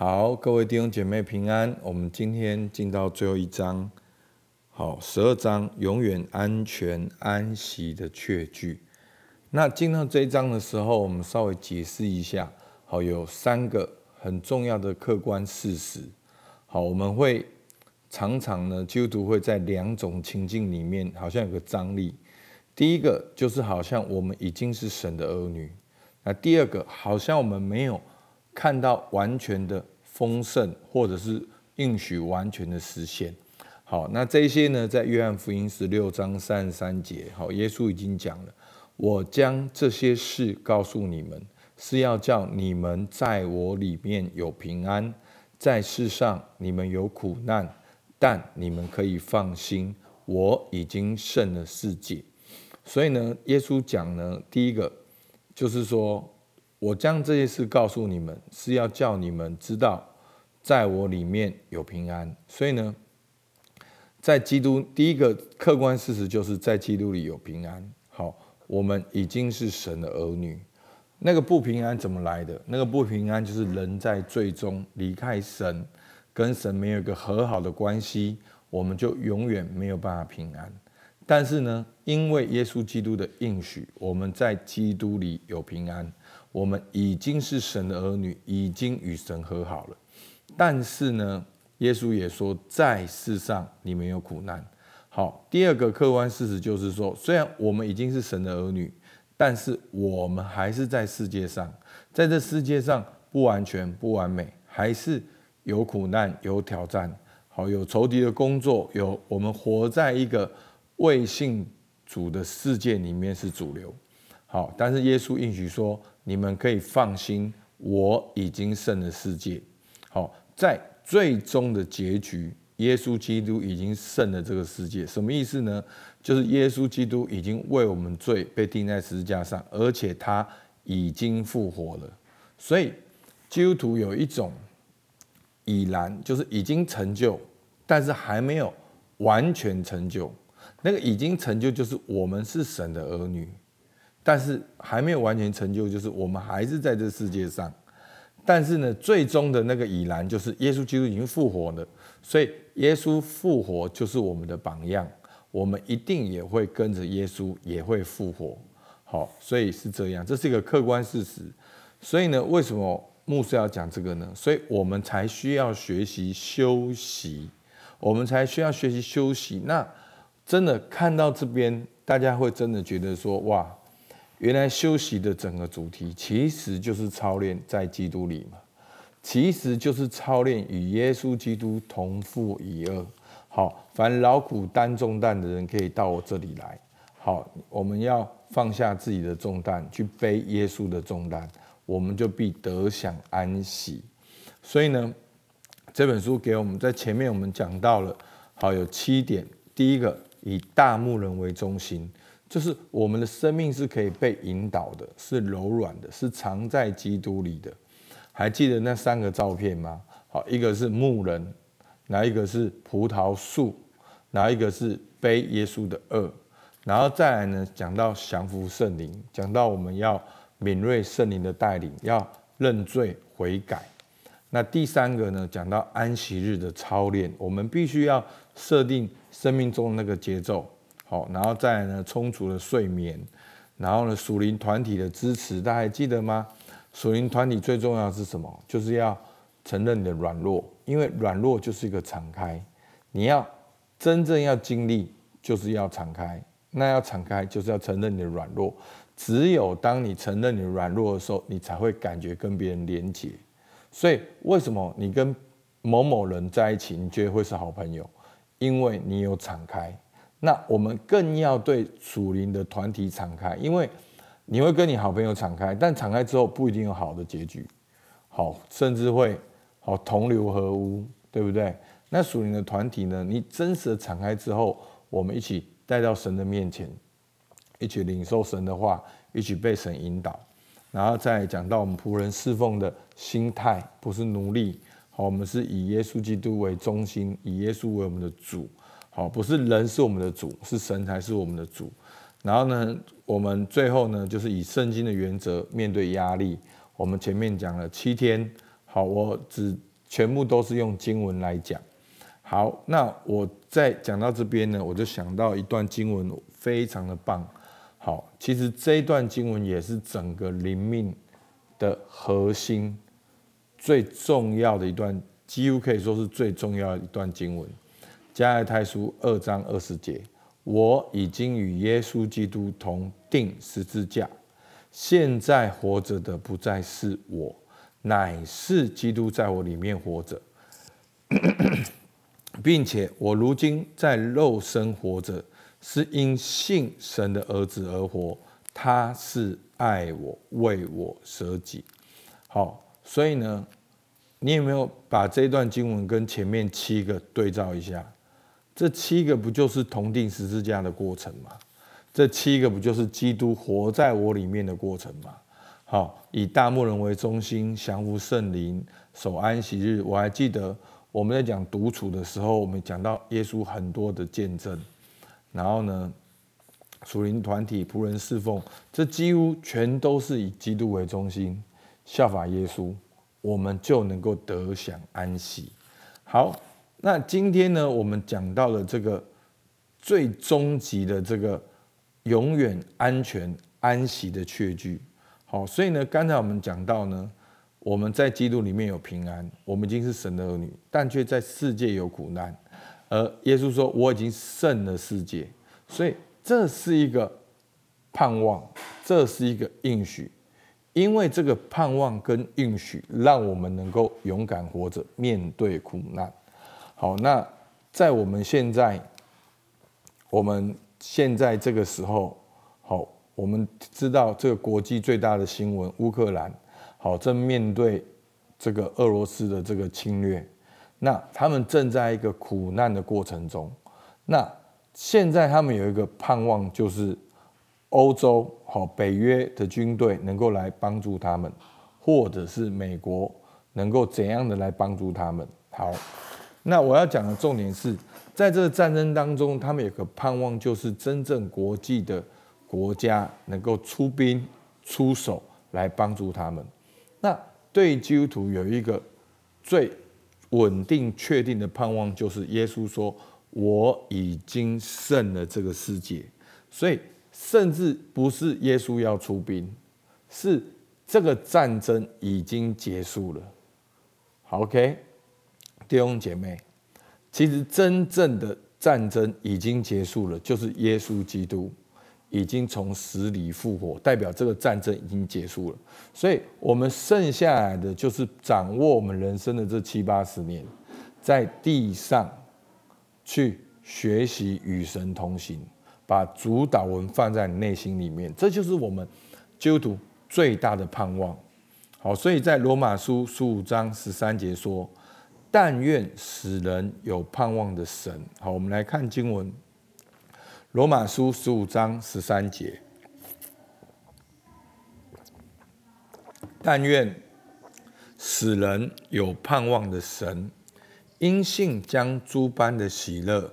好，各位弟兄姐妹平安。我们今天进到最后一章，好，十二章永远安全安息的确据。那进到这一章的时候，我们稍微解释一下。好，有三个很重要的客观事实。好，我们会常常呢，基督徒会在两种情境里面，好像有个张力。第一个就是好像我们已经是神的儿女，那第二个好像我们没有。看到完全的丰盛，或者是应许完全的实现。好，那这些呢，在约翰福音十六章三十三节，好，耶稣已经讲了，我将这些事告诉你们，是要叫你们在我里面有平安，在世上你们有苦难，但你们可以放心，我已经胜了世界。所以呢，耶稣讲呢，第一个就是说。我将这些事告诉你们，是要叫你们知道，在我里面有平安。所以呢，在基督第一个客观事实就是在基督里有平安。好，我们已经是神的儿女。那个不平安怎么来的？那个不平安就是人在最终离开神，跟神没有一个和好的关系，我们就永远没有办法平安。但是呢，因为耶稣基督的应许，我们在基督里有平安。我们已经是神的儿女，已经与神和好了。但是呢，耶稣也说，在世上你们有苦难。好，第二个客观事实就是说，虽然我们已经是神的儿女，但是我们还是在世界上，在这世界上不完全、不完美，还是有苦难、有挑战。好，有仇敌的工作，有我们活在一个未信主的世界里面是主流。好，但是耶稣应许说。你们可以放心，我已经胜了世界。好，在最终的结局，耶稣基督已经胜了这个世界。什么意思呢？就是耶稣基督已经为我们罪被钉在十字架上，而且他已经复活了。所以基督徒有一种已然，就是已经成就，但是还没有完全成就。那个已经成就，就是我们是神的儿女。但是还没有完全成就，就是我们还是在这世界上。但是呢，最终的那个已然，就是耶稣基督已经复活了。所以耶稣复活就是我们的榜样，我们一定也会跟着耶稣，也会复活。好，所以是这样，这是一个客观事实。所以呢，为什么牧师要讲这个呢？所以我们才需要学习休息，我们才需要学习休息。那真的看到这边，大家会真的觉得说，哇！原来休息的整个主题其实就是操练在基督里嘛，其实就是操练与耶稣基督同负一二。好，凡劳苦担重担的人可以到我这里来。好，我们要放下自己的重担，去背耶稣的重担，我们就必得享安息。所以呢，这本书给我们在前面我们讲到了，好有七点。第一个，以大牧人为中心。就是我们的生命是可以被引导的，是柔软的，是藏在基督里的。还记得那三个照片吗？好，一个是牧人，哪一个是葡萄树，哪一个是背耶稣的恶，然后再来呢，讲到降服圣灵，讲到我们要敏锐圣灵的带领，要认罪悔改。那第三个呢，讲到安息日的操练，我们必须要设定生命中的那个节奏。好，然后再来呢，充足的睡眠，然后呢，属灵团体的支持，大家还记得吗？属灵团体最重要是什么？就是要承认你的软弱，因为软弱就是一个敞开。你要真正要经历，就是要敞开。那要敞开，就是要承认你的软弱。只有当你承认你的软弱的时候，你才会感觉跟别人连结。所以，为什么你跟某某人在一起，你觉得会是好朋友？因为你有敞开。那我们更要对属灵的团体敞开，因为你会跟你好朋友敞开，但敞开之后不一定有好的结局，好，甚至会好同流合污，对不对？那属灵的团体呢？你真实的敞开之后，我们一起带到神的面前，一起领受神的话，一起被神引导，然后再讲到我们仆人侍奉的心态，不是奴隶，好，我们是以耶稣基督为中心，以耶稣为我们的主。好，不是人是我们的主，是神才是我们的主。然后呢，我们最后呢，就是以圣经的原则面对压力。我们前面讲了七天，好，我只全部都是用经文来讲。好，那我在讲到这边呢，我就想到一段经文，非常的棒。好，其实这一段经文也是整个灵命的核心，最重要的一段，几乎可以说是最重要的一段经文。加拉太书二章二十节，我已经与耶稣基督同定十字架，现在活着的不再是我，乃是基督在我里面活着。并且我如今在肉身活着，是因信神的儿子而活。他是爱我，为我舍己。好，所以呢，你有没有把这段经文跟前面七个对照一下？这七个不就是同定十字架的过程吗？这七个不就是基督活在我里面的过程吗？好，以大牧人为中心，降服圣灵，守安息日。我还记得。我们在讲独处的时候，我们讲到耶稣很多的见证，然后呢，属灵团体仆人侍奉，这几乎全都是以基督为中心，效法耶稣，我们就能够得享安息。好，那今天呢，我们讲到了这个最终极的这个永远安全安息的确据。好，所以呢，刚才我们讲到呢。我们在基督里面有平安，我们已经是神的儿女，但却在世界有苦难。而耶稣说：“我已经胜了世界。”所以这是一个盼望，这是一个应许。因为这个盼望跟应许，让我们能够勇敢活着，面对苦难。好，那在我们现在，我们现在这个时候，好，我们知道这个国际最大的新闻，乌克兰。好，正面对这个俄罗斯的这个侵略，那他们正在一个苦难的过程中。那现在他们有一个盼望，就是欧洲好北约的军队能够来帮助他们，或者是美国能够怎样的来帮助他们。好，那我要讲的重点是在这个战争当中，他们有个盼望，就是真正国际的国家能够出兵出手来帮助他们。那对基督徒有一个最稳定、确定的盼望，就是耶稣说：“我已经胜了这个世界。”所以，甚至不是耶稣要出兵，是这个战争已经结束了。好，OK，弟兄姐妹，其实真正的战争已经结束了，就是耶稣基督。已经从死里复活，代表这个战争已经结束了。所以，我们剩下来的就是掌握我们人生的这七八十年，在地上去学习与神同行，把主导文放在你内心里面，这就是我们基督徒最大的盼望。好，所以在罗马书十五章十三节说：“但愿使人有盼望的神。”好，我们来看经文。罗马书十五章十三节，但愿使人有盼望的神，因信将诸般的喜乐、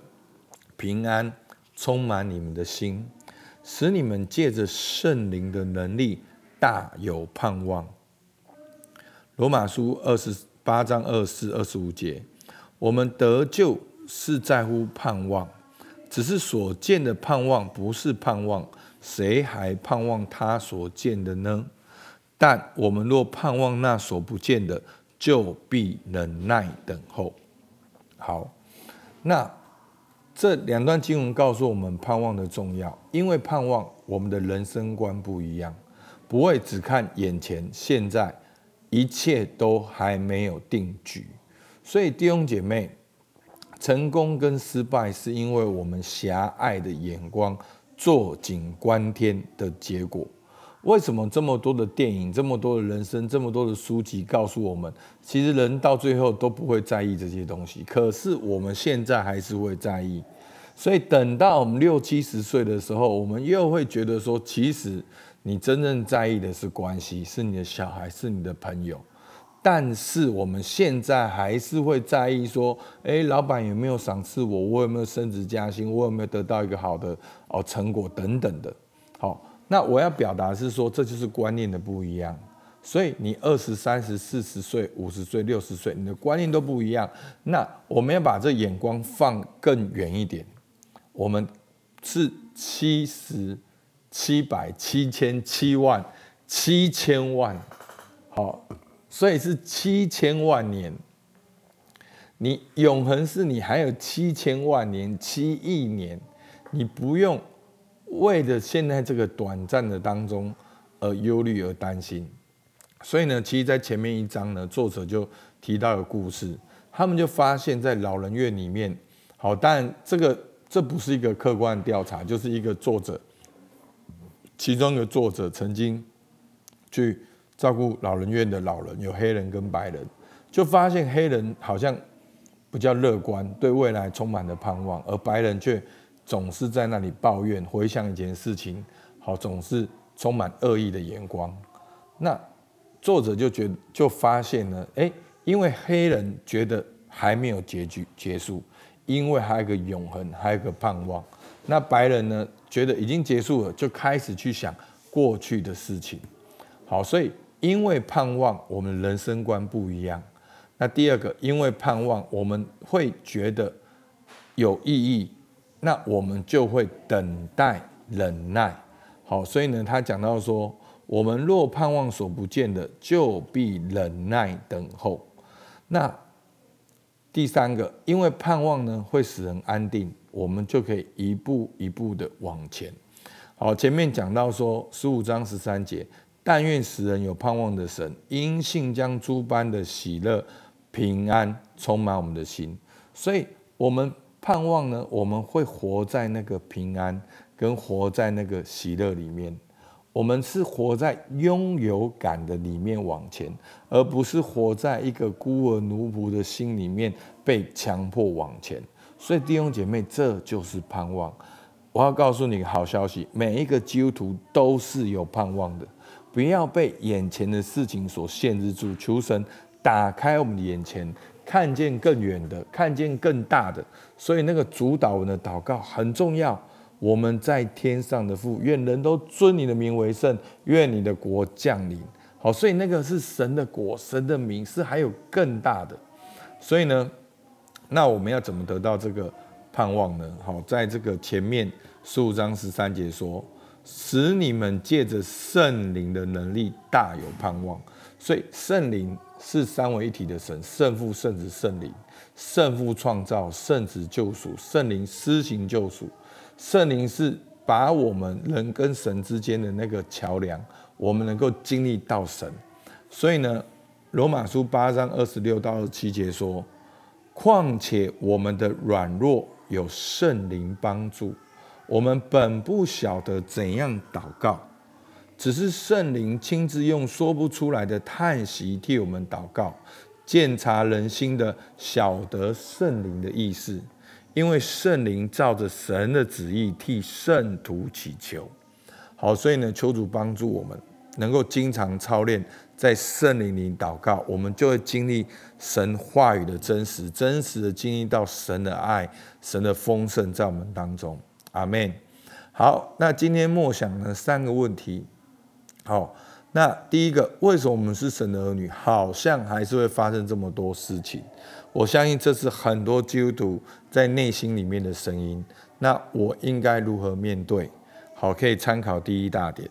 平安充满你们的心，使你们借着圣灵的能力大有盼望。罗马书二十八章二四二十五节，我们得救是在乎盼望。只是所见的盼望不是盼望，谁还盼望他所见的呢？但我们若盼望那所不见的，就必忍耐等候。好，那这两段经文告诉我们盼望的重要，因为盼望我们的人生观不一样，不会只看眼前，现在一切都还没有定局。所以弟兄姐妹。成功跟失败，是因为我们狭隘的眼光、坐井观天的结果。为什么这么多的电影、这么多的人生、这么多的书籍告诉我们，其实人到最后都不会在意这些东西。可是我们现在还是会在意。所以等到我们六七十岁的时候，我们又会觉得说，其实你真正在意的是关系，是你的小孩，是你的朋友。但是我们现在还是会在意说，哎，老板有没有赏赐我？我有没有升职加薪？我有没有得到一个好的哦成果等等的。好，那我要表达是说，这就是观念的不一样。所以你二十三十四十岁五十岁六十岁，你的观念都不一样。那我们要把这眼光放更远一点，我们是七十、七百、七千、七万、七千万，好，所以是七千万年。你永恒是你还有七千万年、七亿年，你不用为了现在这个短暂的当中而忧虑而担心。所以呢，其实，在前面一章呢，作者就提到了故事，他们就发现，在老人院里面，好，但这个这不是一个客观调查，就是一个作者，其中一个作者曾经去照顾老人院的老人，有黑人跟白人，就发现黑人好像比较乐观，对未来充满了盼望，而白人却总是在那里抱怨，回想以前事情，好，总是充满恶意的眼光，那。作者就觉就发现了，哎，因为黑人觉得还没有结局结束，因为还有个永恒，还有个盼望。那白人呢，觉得已经结束了，就开始去想过去的事情。好，所以因为盼望，我们人生观不一样。那第二个，因为盼望，我们会觉得有意义，那我们就会等待、忍耐。好，所以呢，他讲到说。我们若盼望所不见的，就必忍耐等候。那第三个，因为盼望呢会使人安定，我们就可以一步一步的往前。好，前面讲到说十五章十三节，但愿使人有盼望的神，因信将诸般的喜乐、平安充满我们的心。所以，我们盼望呢，我们会活在那个平安跟活在那个喜乐里面。我们是活在拥有感的里面往前，而不是活在一个孤儿奴仆的心里面被强迫往前。所以弟兄姐妹，这就是盼望。我要告诉你个好消息：每一个基督徒都是有盼望的。不要被眼前的事情所限制住，求神打开我们的眼前，看见更远的，看见更大的。所以那个主导文的祷告很重要。我们在天上的父，愿人都尊你的名为圣，愿你的国降临。好，所以那个是神的国，神的名是还有更大的。所以呢，那我们要怎么得到这个盼望呢？好，在这个前面十五章十三节说，使你们借着圣灵的能力大有盼望。所以圣灵是三位一体的神，圣父、圣子、圣灵，圣父创造，圣子救赎，圣灵施行救赎。圣灵是把我们人跟神之间的那个桥梁，我们能够经历到神。所以呢，罗马书八章二十六到二十七节说：“况且我们的软弱有圣灵帮助，我们本不晓得怎样祷告，只是圣灵亲自用说不出来的叹息替我们祷告，鉴察人心的，晓得圣灵的意思。”因为圣灵照着神的旨意替圣徒祈求，好，所以呢，求主帮助我们能够经常操练在圣灵里祷告，我们就会经历神话语的真实，真实的经历到神的爱、神的丰盛在我们当中。阿门。好，那今天默想呢三个问题。好，那第一个，为什么我们是神的儿女，好像还是会发生这么多事情？我相信这是很多基督徒在内心里面的声音。那我应该如何面对？好，可以参考第一大点。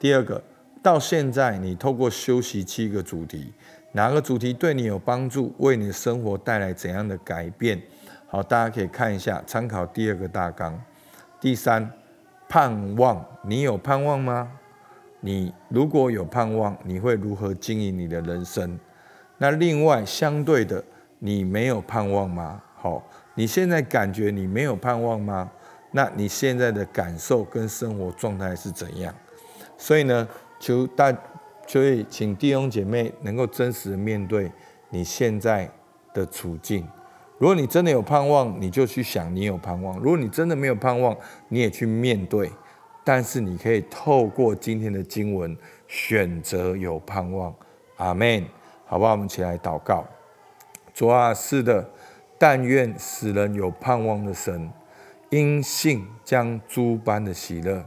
第二个，到现在你透过休息七个主题，哪个主题对你有帮助，为你的生活带来怎样的改变？好，大家可以看一下，参考第二个大纲。第三，盼望，你有盼望吗？你如果有盼望，你会如何经营你的人生？那另外相对的。你没有盼望吗？好，你现在感觉你没有盼望吗？那你现在的感受跟生活状态是怎样？所以呢，求大，所以请弟兄姐妹能够真实的面对你现在的处境。如果你真的有盼望，你就去想你有盼望；如果你真的没有盼望，你也去面对。但是你可以透过今天的经文选择有盼望。阿门。好不好？我们起来祷告。主啊，是的，但愿使人有盼望的神，因信将诸般的喜乐。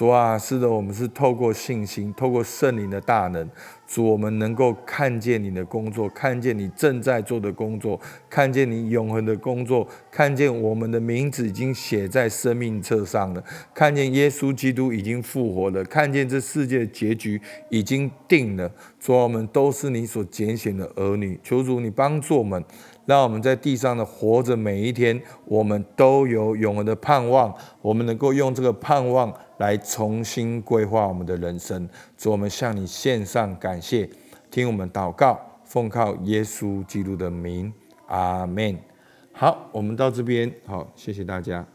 主啊，是的，我们是透过信心，透过圣灵的大能，主，我们能够看见你的工作，看见你正在做的工作，看见你永恒的工作，看见我们的名字已经写在生命册上了，看见耶稣基督已经复活了，看见这世界的结局已经定了。主，我们都是你所拣选的儿女，求主你帮助我们。让我们在地上的活着每一天，我们都有永恒的盼望，我们能够用这个盼望来重新规划我们的人生。主，我们向你献上感谢，听我们祷告，奉靠耶稣基督的名，阿门。好，我们到这边，好，谢谢大家。